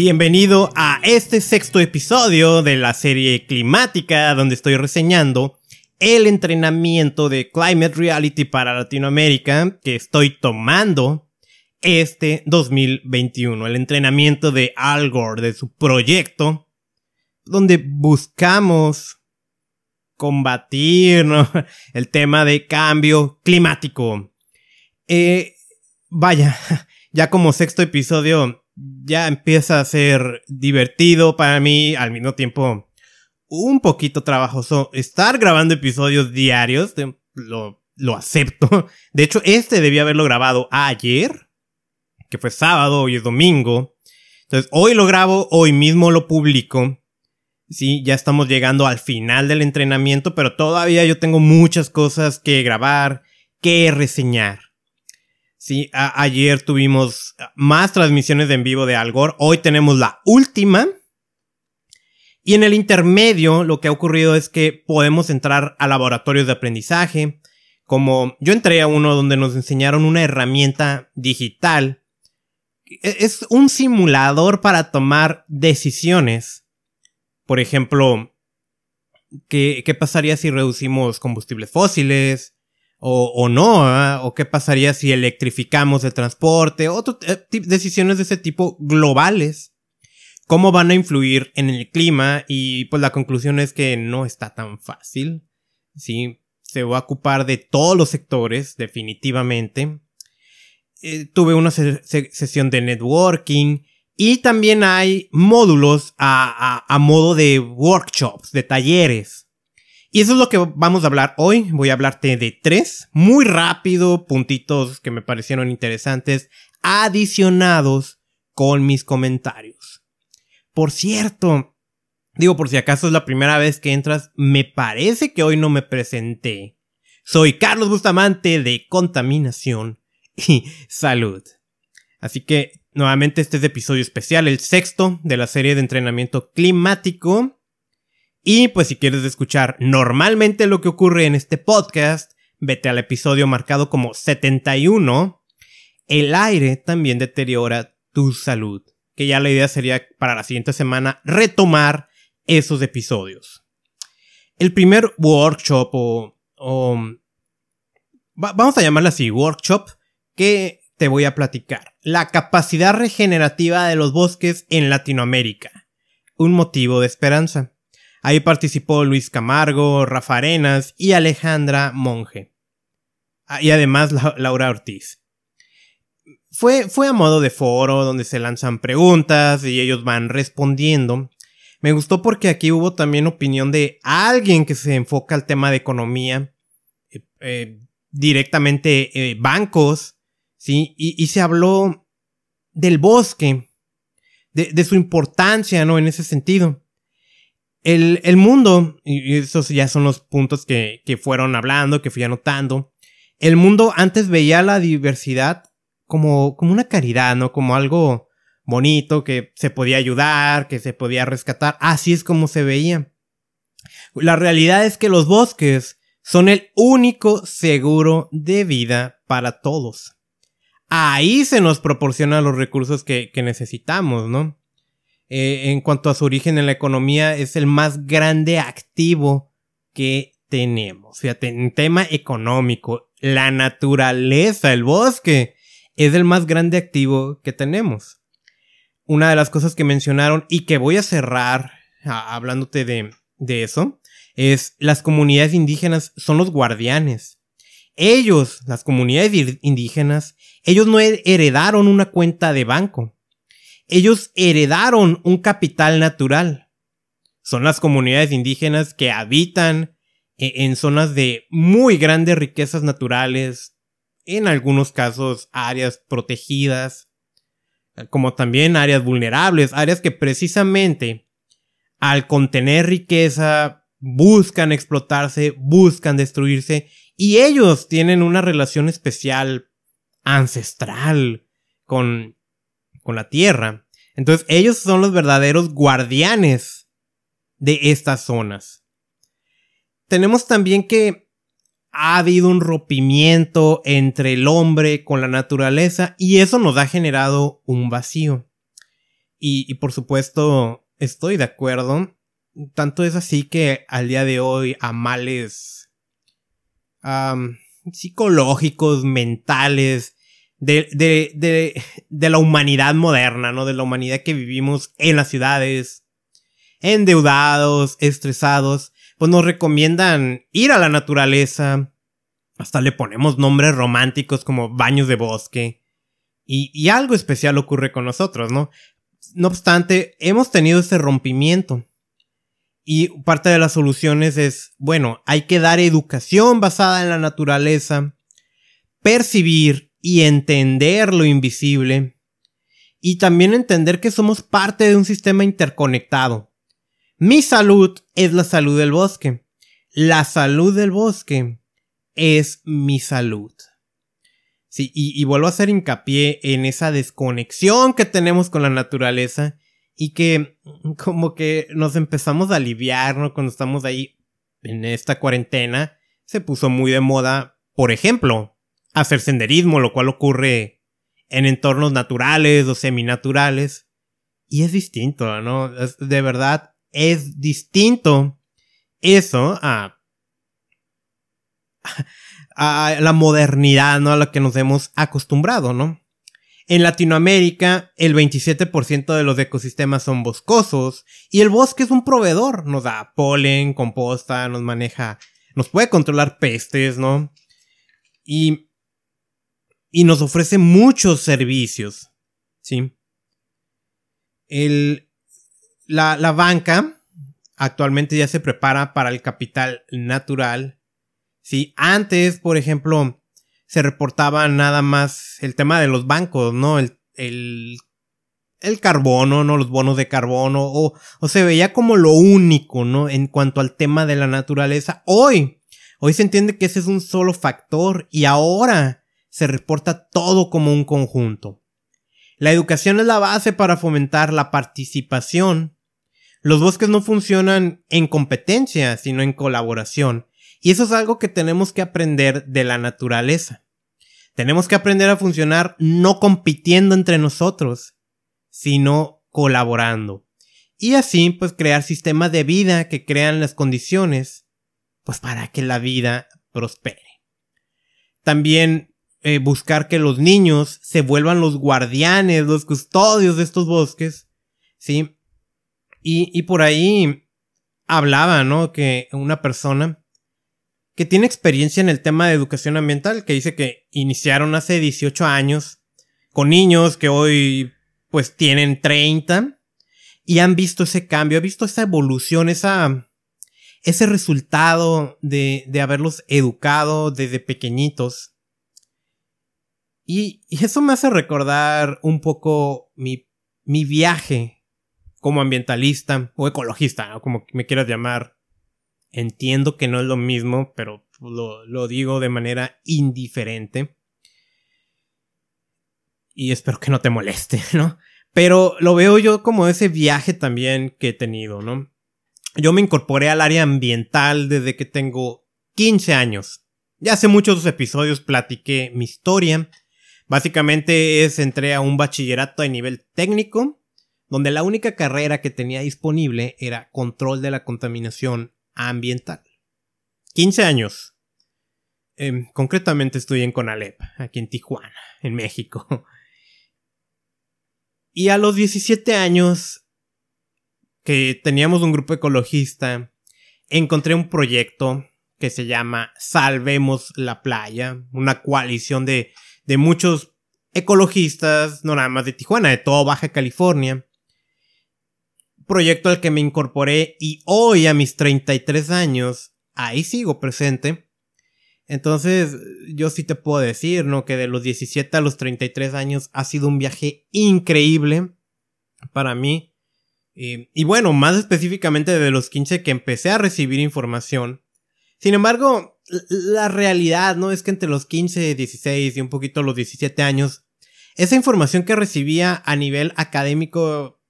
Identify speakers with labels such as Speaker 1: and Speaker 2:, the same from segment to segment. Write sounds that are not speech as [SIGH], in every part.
Speaker 1: Bienvenido a este sexto episodio de la serie climática donde estoy reseñando el entrenamiento de Climate Reality para Latinoamérica que estoy tomando este 2021. El entrenamiento de Al Gore, de su proyecto, donde buscamos combatir [LAUGHS] el tema de cambio climático. Eh, vaya, [LAUGHS] ya como sexto episodio ya empieza a ser divertido para mí, al mismo tiempo un poquito trabajoso. Estar grabando episodios diarios, lo, lo acepto. [LAUGHS] De hecho, este debía haberlo grabado ayer, que fue sábado, hoy es domingo. Entonces, hoy lo grabo, hoy mismo lo publico. Sí, ya estamos llegando al final del entrenamiento, pero todavía yo tengo muchas cosas que grabar, que reseñar. Ayer tuvimos más transmisiones de en vivo de Algor. Hoy tenemos la última. Y en el intermedio, lo que ha ocurrido es que podemos entrar a laboratorios de aprendizaje. Como yo entré a uno donde nos enseñaron una herramienta digital. E, es un simulador para tomar decisiones. Por ejemplo, ¿qué, qué pasaría si reducimos combustibles fósiles? O, no, ¿ah? o qué pasaría si electrificamos el transporte, otras eh, decisiones de ese tipo globales, cómo van a influir en el clima y pues la conclusión es que no está tan fácil, sí, se va a ocupar de todos los sectores, definitivamente. Eh, tuve una sesión de networking y también hay módulos a, a modo de workshops, de talleres. Y eso es lo que vamos a hablar hoy. Voy a hablarte de tres, muy rápido, puntitos que me parecieron interesantes, adicionados con mis comentarios. Por cierto, digo por si acaso es la primera vez que entras, me parece que hoy no me presenté. Soy Carlos Bustamante de Contaminación y [LAUGHS] Salud. Así que nuevamente este es episodio especial, el sexto de la serie de entrenamiento climático y pues si quieres escuchar normalmente lo que ocurre en este podcast, vete al episodio marcado como 71. El aire también deteriora tu salud. Que ya la idea sería para la siguiente semana retomar esos episodios. El primer workshop o... vamos a llamarlo así, workshop, que te voy a platicar. La capacidad regenerativa de los bosques en Latinoamérica. Un motivo de esperanza. Ahí participó Luis Camargo, Rafa Arenas y Alejandra Monge. Ah, y además Laura Ortiz. Fue, fue a modo de foro donde se lanzan preguntas y ellos van respondiendo. Me gustó porque aquí hubo también opinión de alguien que se enfoca al tema de economía, eh, eh, directamente eh, bancos, ¿sí? Y, se habló del bosque, de, de, su importancia, ¿no? En ese sentido. El, mundo, y esos ya son los puntos que, que fueron hablando, que fui anotando. El mundo antes veía la diversidad como, como una caridad, ¿no? Como algo bonito, que se podía ayudar, que se podía rescatar. Así es como se veía. La realidad es que los bosques son el único seguro de vida para todos. Ahí se nos proporcionan los recursos que, que necesitamos, ¿no? Eh, en cuanto a su origen en la economía, es el más grande activo que tenemos. Fíjate, en tema económico, la naturaleza, el bosque, es el más grande activo que tenemos. Una de las cosas que mencionaron y que voy a cerrar hablándote de, de eso, es las comunidades indígenas son los guardianes. Ellos, las comunidades indígenas, ellos no heredaron una cuenta de banco ellos heredaron un capital natural. Son las comunidades indígenas que habitan e-, en zonas de muy grandes riquezas naturales, en algunos casos áreas protegidas, como también áreas vulnerables, áreas que precisamente al contener riqueza buscan explotarse, buscan destruirse y ellos tienen una relación especial ancestral con con la tierra. Entonces ellos son los verdaderos guardianes de estas zonas. Tenemos también que ha habido un rompimiento entre el hombre con la naturaleza y eso nos ha generado un vacío. Y, por supuesto, estoy de acuerdo. Tanto es así que al día de hoy a males psicológicos, mentales, de, de, de, de, la humanidad moderna, ¿no? De la humanidad que vivimos en las ciudades, endeudados, estresados, pues nos recomiendan ir a la naturaleza, hasta le ponemos nombres románticos como baños de bosque, y, y algo especial ocurre con nosotros, ¿no? No obstante, hemos tenido ese rompimiento. Y parte de las soluciones es, bueno, hay que dar educación basada en la naturaleza, percibir y entender lo invisible, y también entender que somos parte de un sistema interconectado. Mi salud es la salud del bosque. La salud del bosque es mi salud. Sí, y, vuelvo a hacer hincapié en esa desconexión que tenemos con la naturaleza y que [LAUGHS] como que nos empezamos a aliviar, ¿no? Cuando estamos ahí en esta cuarentena, se puso muy de moda, por ejemplo, hacer senderismo, lo cual ocurre en entornos naturales o seminaturales. Y es distinto, ¿no? de verdad, es distinto eso a a la modernidad, ¿no? A la que nos hemos acostumbrado, ¿no? En Latinoamérica, el 27% de los ecosistemas son boscosos y el bosque es un proveedor. Nos da polen, composta, nos maneja, nos puede controlar pestes, ¿no? Y, y nos ofrece muchos servicios, ¿sí? El, la, la banca actualmente ya se prepara para el capital natural si antes, por ejemplo, se reportaba nada más el tema de los bancos, ¿no? El, el, el carbono, ¿no? Los bonos de carbono, o, o se veía como lo único, ¿no? En cuanto al tema de la naturaleza. Hoy, hoy se entiende que ese es un solo factor y ahora se reporta todo como un conjunto. La educación es la base para fomentar la participación. Los bosques no funcionan en competencia, sino en colaboración. Y eso es algo que tenemos que aprender de la naturaleza. Tenemos que aprender a funcionar no compitiendo entre nosotros, sino colaborando. Y así, pues, crear sistemas de vida que crean las condiciones, pues, para que la vida prospere. También eh, buscar que los niños se vuelvan los guardianes, los custodios de estos bosques, ¿sí? Y, y por ahí hablaba, ¿no? Que una persona que tiene experiencia en el tema de educación ambiental, que dice que iniciaron hace 18 años con niños que hoy pues tienen 30 y han visto ese cambio, han visto esa evolución, esa, ese resultado de, de haberlos educado desde pequeñitos. Y, eso me hace recordar un poco mi, mi viaje como ambientalista o ecologista, como me quieras llamar, Entiendo que no es lo mismo, pero lo, digo de manera indiferente. Y espero que no te moleste, [LAUGHS] ¿no? Pero lo veo yo como ese viaje también que he tenido, ¿no? Yo me incorporé al área ambiental desde que tengo 15 años. Ya hace muchos episodios platiqué mi historia. Básicamente es entré a un bachillerato de nivel técnico, donde la única carrera que tenía disponible era control de la contaminación ambiental. 15 años. Em, concretamente estoy en Conalep, aquí en Tijuana, en México. Y a los 17 años, que teníamos un grupo ecologista, encontré un proyecto que se llama Salvemos la Playa, una coalición de, de muchos ecologistas, no nada más de Tijuana, de toda Baja California, proyecto al que me incorporé y hoy a mis 33 años, ahí sigo presente. Entonces, yo sí te puedo decir, ¿no? Que de los 17 a los 33 años ha sido un viaje increíble para mí. Y, bueno, más específicamente de los 15 que empecé a recibir información. Sin embargo, la realidad, ¿no? Es que entre los 15, 16 y un poquito los 17 años, esa información que recibía a nivel académico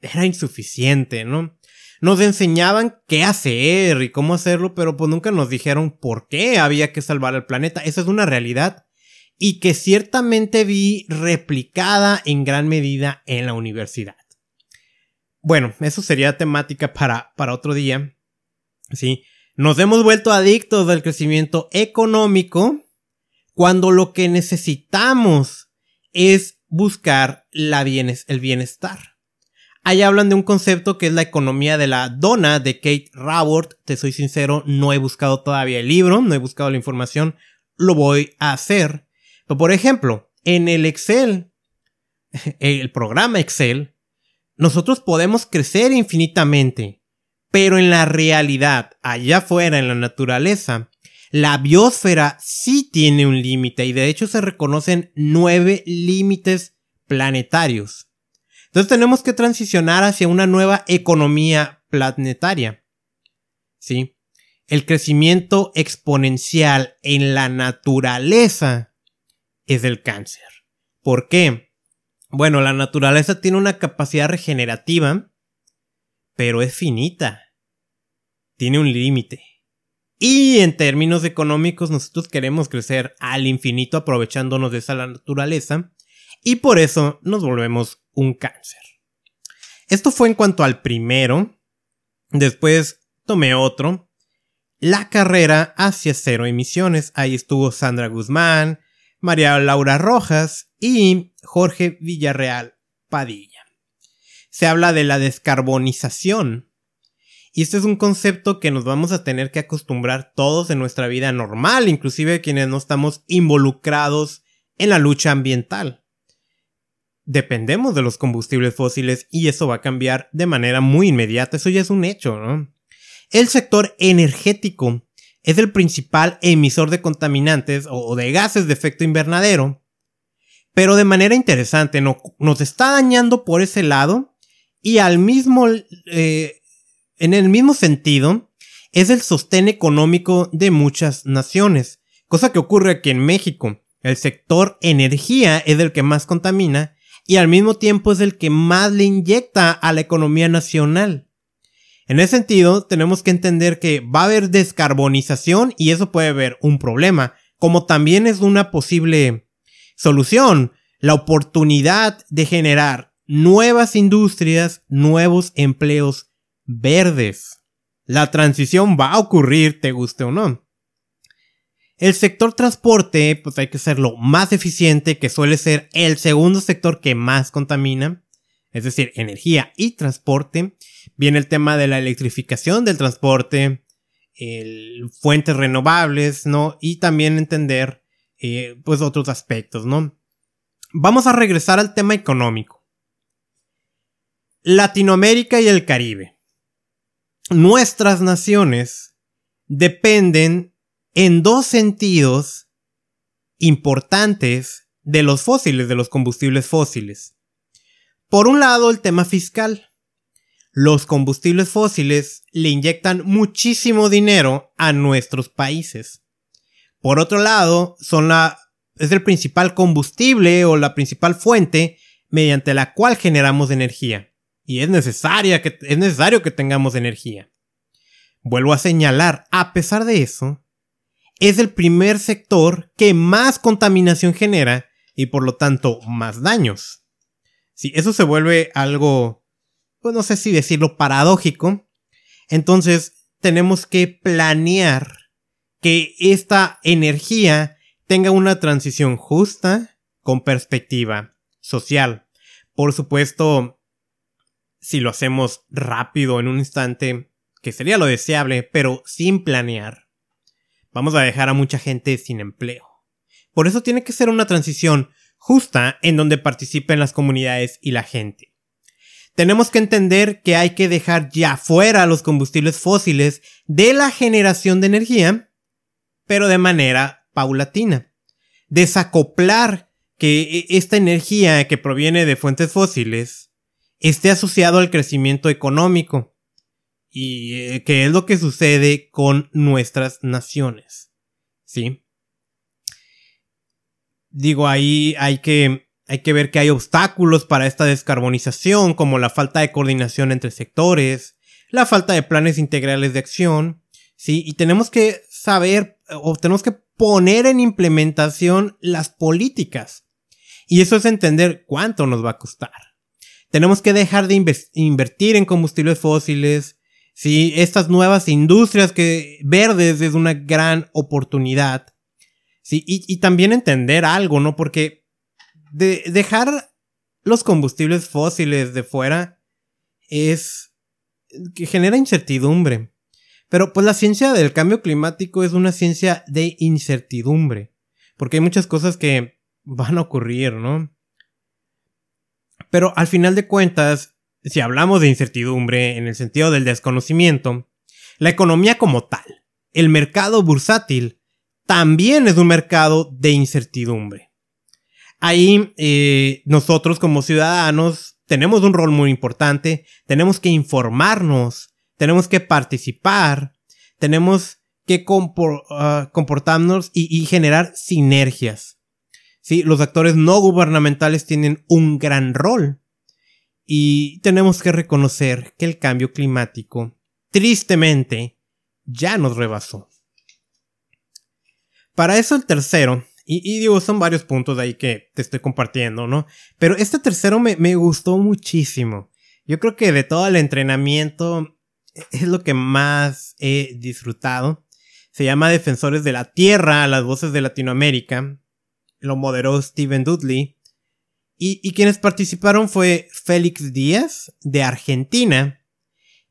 Speaker 1: era insuficiente, ¿no? Nos enseñaban qué hacer y cómo hacerlo, pero pues nunca nos dijeron por qué había que salvar al planeta. Esa es una realidad. Y que ciertamente vi replicada en gran medida en la universidad. bueno, eso sería temática para, para otro día. Sí. Nos hemos vuelto adictos al crecimiento económico cuando lo que necesitamos es buscar la el bienestar. Ahí hablan de un concepto que es la economía de la dona de Kate Raworth. Te soy sincero, no he buscado todavía el libro, no he buscado la información, lo voy a hacer. Pero por ejemplo, en el Excel, [LAUGHS] el programa Excel, nosotros podemos crecer infinitamente, pero en la realidad, allá afuera en la naturaleza, la biosfera sí tiene un límite y de hecho se reconocen nueve límites planetarios. Entonces tenemos que transicionar hacia una nueva economía planetaria. ¿Sí? El crecimiento exponencial en la naturaleza es el cáncer. ¿Por qué? Bueno, la naturaleza tiene una capacidad regenerativa, pero es finita. Tiene un límite. Y en términos económicos nosotros queremos crecer al infinito aprovechándonos de esa naturaleza y por eso nos volvemos un cáncer. Esto fue en cuanto al primero. Después tomé otro. La carrera hacia cero emisiones. Ahí estuvo Sandra Guzmán, María Laura Rojas y Jorge Villarreal Padilla. Se habla de la descarbonización. Y este es un concepto que nos vamos a tener que acostumbrar todos en nuestra vida normal, inclusive quienes no estamos involucrados en la lucha ambiental dependemos de los combustibles fósiles y eso va a cambiar de manera muy inmediata, eso ya es un hecho. El sector energético es el principal emisor de contaminantes o de gases de efecto invernadero, pero de manera interesante no, nos está dañando por ese lado y al mismo, eh, en el mismo sentido, es el sostén económico de muchas naciones, cosa que ocurre aquí en México. El sector energía es el que más contamina y al mismo tiempo es el que más le inyecta a la economía nacional. En ese sentido, tenemos que entender que va a haber descarbonización y eso puede haber un problema, como también es una posible solución, la oportunidad de generar nuevas industrias, nuevos empleos verdes. La transición va a ocurrir, te guste o no. El sector transporte, pues hay que hacerlo más eficiente, que suele ser el segundo sector que más contamina, es decir, energía y transporte. Viene el tema de la electrificación del transporte, el, fuentes renovables, ¿no? Y también entender, eh, pues, otros aspectos, ¿no? Vamos a regresar al tema económico. Latinoamérica y el Caribe. Nuestras naciones dependen en dos sentidos importantes de los fósiles, de los combustibles fósiles. Por un lado, el tema fiscal. Los combustibles fósiles le inyectan muchísimo dinero a nuestros países. Por otro lado, son la, es el principal combustible o la principal fuente mediante la cual generamos energía. Y es, necesaria que, es necesario que tengamos energía. Vuelvo a señalar, a pesar de eso, es el primer sector que más contaminación genera y por lo tanto más daños. Si eso se vuelve algo, pues no sé si decirlo paradójico, entonces tenemos que planear que esta energía tenga una transición justa con perspectiva social. Por supuesto, si lo hacemos rápido en un instante, que sería lo deseable, pero sin planear vamos a dejar a mucha gente sin empleo. Por eso tiene que ser una transición justa en donde participen las comunidades y la gente. Tenemos que entender que hay que dejar ya fuera los combustibles fósiles de la generación de energía, pero de manera paulatina. Desacoplar que e, esta energía que proviene de fuentes fósiles esté asociado al crecimiento económico y eh, qué es lo que sucede con nuestras naciones. ¿Sí? Digo, ahí hay que, hay que ver que hay obstáculos para esta descarbonización, como la falta de coordinación entre sectores, la falta de planes integrales de acción, ¿sí? Y tenemos que saber o tenemos que poner en implementación las políticas. Y eso es entender cuánto nos va a costar. Tenemos que dejar de invertir en combustibles fósiles. Sí, estas nuevas industrias que verdes es una gran oportunidad. Sí, y, también entender algo, ¿no? Porque de dejar los combustibles fósiles de fuera es que genera incertidumbre. Pero pues la ciencia del cambio climático es una ciencia de incertidumbre. Porque hay muchas cosas que van a ocurrir, ¿no? Pero al final de cuentas, si hablamos de incertidumbre en el sentido del desconocimiento, la economía como tal, el mercado bursátil, también es un mercado de incertidumbre. Ahí eh, nosotros como ciudadanos tenemos un rol muy importante, tenemos que informarnos, tenemos que participar, tenemos que ah, comportarnos y, generar sinergias. Sí, los actores no gubernamentales tienen un gran rol y tenemos que reconocer que el cambio climático, tristemente, ya nos rebasó. Para eso el tercero, y, digo, son varios puntos de ahí que te estoy compartiendo, ¿no? Pero este tercero me, me gustó muchísimo. Yo creo que de todo el entrenamiento es lo que más he disfrutado. Se llama Defensores de la Tierra, las voces de Latinoamérica. Lo moderó Steven Dudley. Y, quienes participaron fue Félix Díaz, de Argentina,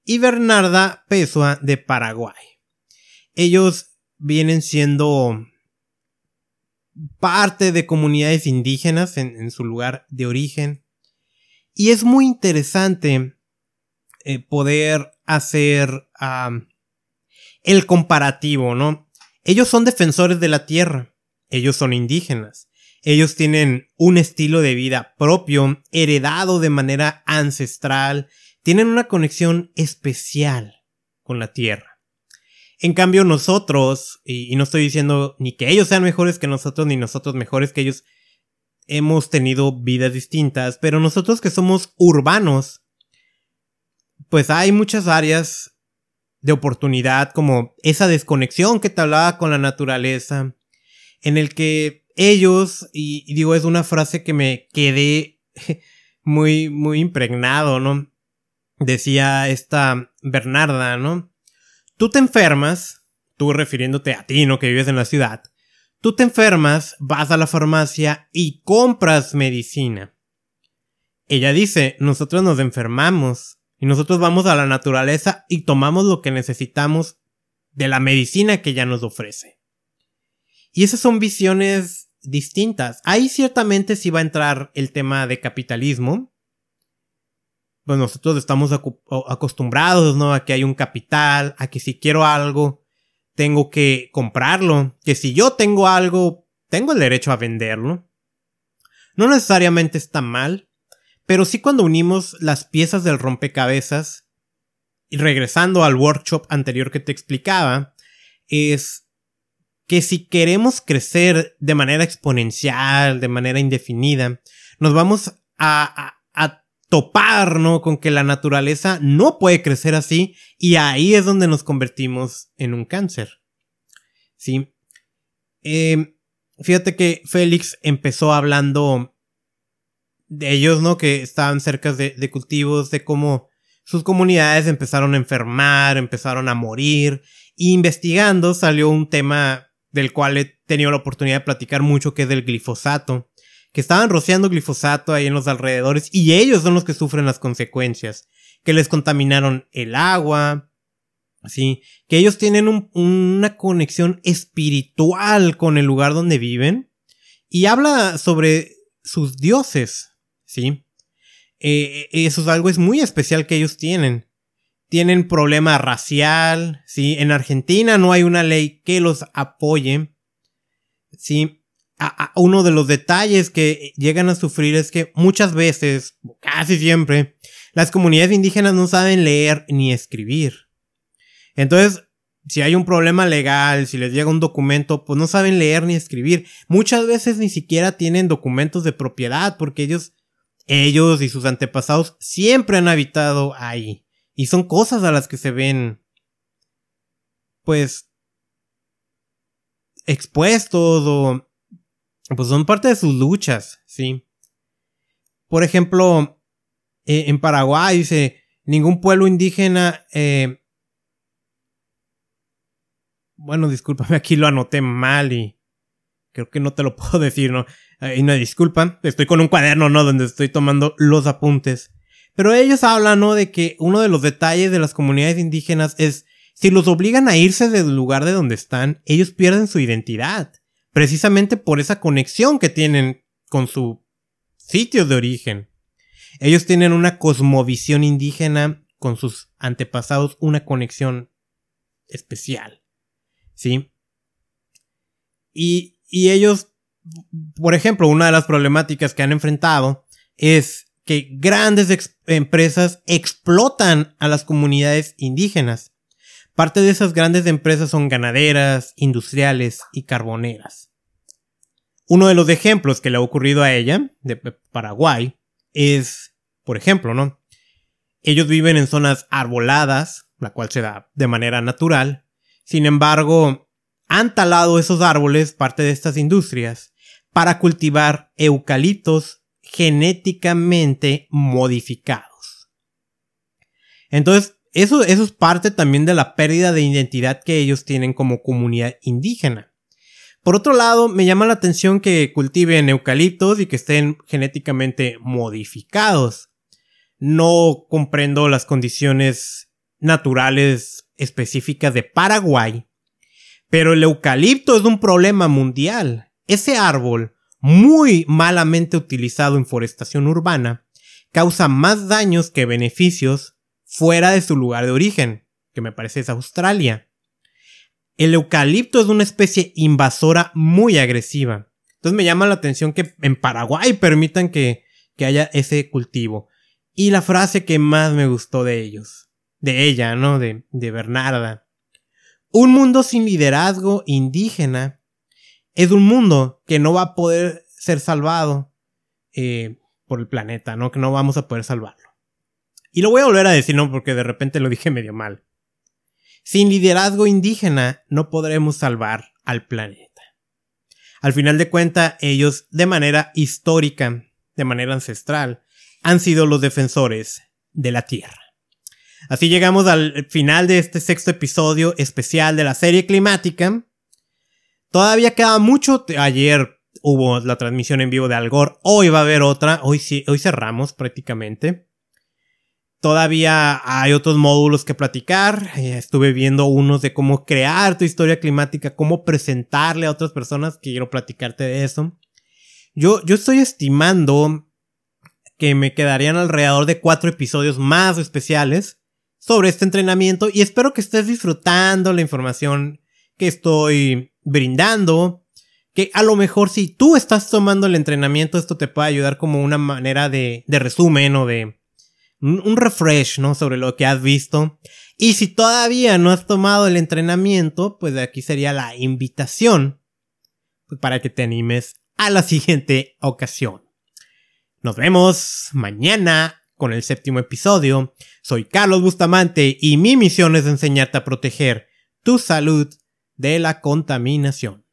Speaker 1: y Bernarda Pessoa, de Paraguay. Ellos vienen siendo parte de comunidades indígenas en, su lugar de origen. Y es muy interesante eh, poder hacer el comparativo, ¿no? Ellos son defensores de la tierra, ellos son indígenas, ellos tienen un estilo de vida propio, heredado de manera ancestral, tienen una conexión especial con la tierra. En cambio, nosotros, y, no estoy diciendo ni que ellos sean mejores que nosotros, ni nosotros mejores que ellos, hemos tenido vidas distintas, pero nosotros que somos urbanos, pues hay muchas áreas de oportunidad, como esa desconexión que te hablaba con la naturaleza, en el que ellos, y, digo, es una frase que me quedé [LAUGHS] muy, muy impregnado, ¿no? Decía esta Bernarda, ¿no? Tú te enfermas, tú refiriéndote a ti, ¿no? Que vives en la ciudad. Tú te enfermas, vas a la farmacia y compras medicina. Ella dice, nosotros nos enfermamos y nosotros vamos a la naturaleza y tomamos lo que necesitamos de la medicina que ella nos ofrece. Y esas son visiones distintas. Ahí ciertamente sí va a entrar el tema de capitalismo, pues nosotros estamos acostumbrados, ¿no? A que hay un capital, a que si quiero algo, tengo que comprarlo, que si yo tengo algo, tengo el derecho a venderlo. No necesariamente está mal, pero sí cuando unimos las piezas del rompecabezas, y regresando al workshop anterior que te explicaba, es que si queremos crecer de manera exponencial, de manera indefinida, nos vamos a, a, a topar, ¿no? Con que la naturaleza no puede crecer así y ahí es donde nos convertimos en un cáncer. ¿Sí? Em, fíjate que Félix empezó hablando de ellos, ¿no? Que estaban cerca de, cultivos, de cómo sus comunidades empezaron a enfermar, empezaron a morir. Investigando salió un tema del cual he tenido la oportunidad de platicar mucho, que es del glifosato que estaban rociando glifosato ahí en los alrededores y ellos son los que sufren las consecuencias, que les contaminaron el agua, así, que ellos tienen una conexión espiritual con el lugar donde viven y habla sobre sus dioses, ¿sí? Eh, eso es algo es muy especial que ellos tienen. Tienen problema racial, ¿sí? En Argentina no hay una ley que los apoye, ¿sí? uno de los detalles que llegan a sufrir es que muchas veces, casi siempre, las comunidades indígenas no saben leer ni escribir. Entonces, si hay un problema legal, si les llega un documento, pues no saben leer ni escribir. Muchas veces ni siquiera tienen documentos de propiedad porque ellos, ellos y sus antepasados siempre han habitado ahí. Y son cosas a las que se ven, pues, expuestos o pues son parte de sus luchas, sí. Por ejemplo, eh, en Paraguay, dice, ningún pueblo indígena... Eh, bueno, discúlpame, [LAUGHS] aquí lo anoté mal y creo que no te lo [LAUGHS] puedo decir, ¿no? Y una disculpa, estoy con un cuaderno, ¿no? Donde estoy tomando los apuntes. Pero ellos hablan, ¿no? De que uno de los detalles de las comunidades indígenas es, si los obligan a irse del lugar de donde están, ellos pierden su identidad. Precisamente por esa conexión que tienen con su sitio de origen. Ellos tienen una cosmovisión indígena con sus antepasados, una conexión especial. ¿Sí? Y, y ellos, por ejemplo, una de las problemáticas que han enfrentado es que grandes empresas explotan a las comunidades indígenas. Parte de esas grandes empresas son ganaderas, industriales y carboneras. Uno de los ejemplos que le ha ocurrido a ella, de Paraguay, es, por ejemplo, ¿no? Ellos viven en zonas arboladas, la cual se da de manera natural. Sin embargo, han talado esos árboles, parte de estas industrias, para cultivar eucaliptos genéticamente modificados. Entonces, eso, eso es parte también de la pérdida de identidad que ellos tienen como comunidad indígena. Por otro lado, me llama la atención que cultiven eucaliptos y que estén genéticamente modificados. No comprendo las condiciones naturales específicas de Paraguay, pero el eucalipto es un problema mundial. Ese árbol muy malamente utilizado en forestación urbana, causa más daños que beneficios fuera de su lugar de origen, que me parece es Australia. El eucalipto es una especie invasora muy agresiva. Entonces me llama la atención que en Paraguay permitan que, que haya ese cultivo. Y la frase que más me gustó de ellos, de ella, ¿no? De, de Bernarda. Un mundo sin liderazgo indígena es un mundo que no va a poder ser salvado eh, por el planeta, ¿no? Que no vamos a poder salvarlo. Y lo voy a volver a decir, ¿no? Porque de repente lo dije medio mal. Sin liderazgo indígena no podremos salvar al planeta. Al final de cuentas, ellos, de manera histórica, de manera ancestral, han sido los defensores de la Tierra. Así llegamos al final de este sexto episodio especial de la serie climática. Todavía queda mucho. Ayer hubo la transmisión en vivo de Algor. Hoy va a haber otra. Hoy sí, hoy cerramos prácticamente. Todavía hay otros módulos que platicar. Eh, estuve viendo unos de cómo crear tu historia climática, cómo presentarle a otras personas. Quiero platicarte de eso. Yo, yo estoy estimando que me quedarían alrededor de cuatro episodios más especiales sobre este entrenamiento y espero que estés disfrutando la información que estoy brindando. Que a lo mejor si tú estás tomando el entrenamiento, esto te puede ayudar como una manera de, resumen o de un, refresh, ¿no? Sobre lo que has visto. Y si todavía no has tomado el entrenamiento, pues aquí sería la invitación pues, para que te animes a la siguiente ocasión. Nos vemos mañana con el séptimo episodio. Soy Carlos Bustamante y mi misión es enseñarte a proteger tu salud de la contaminación.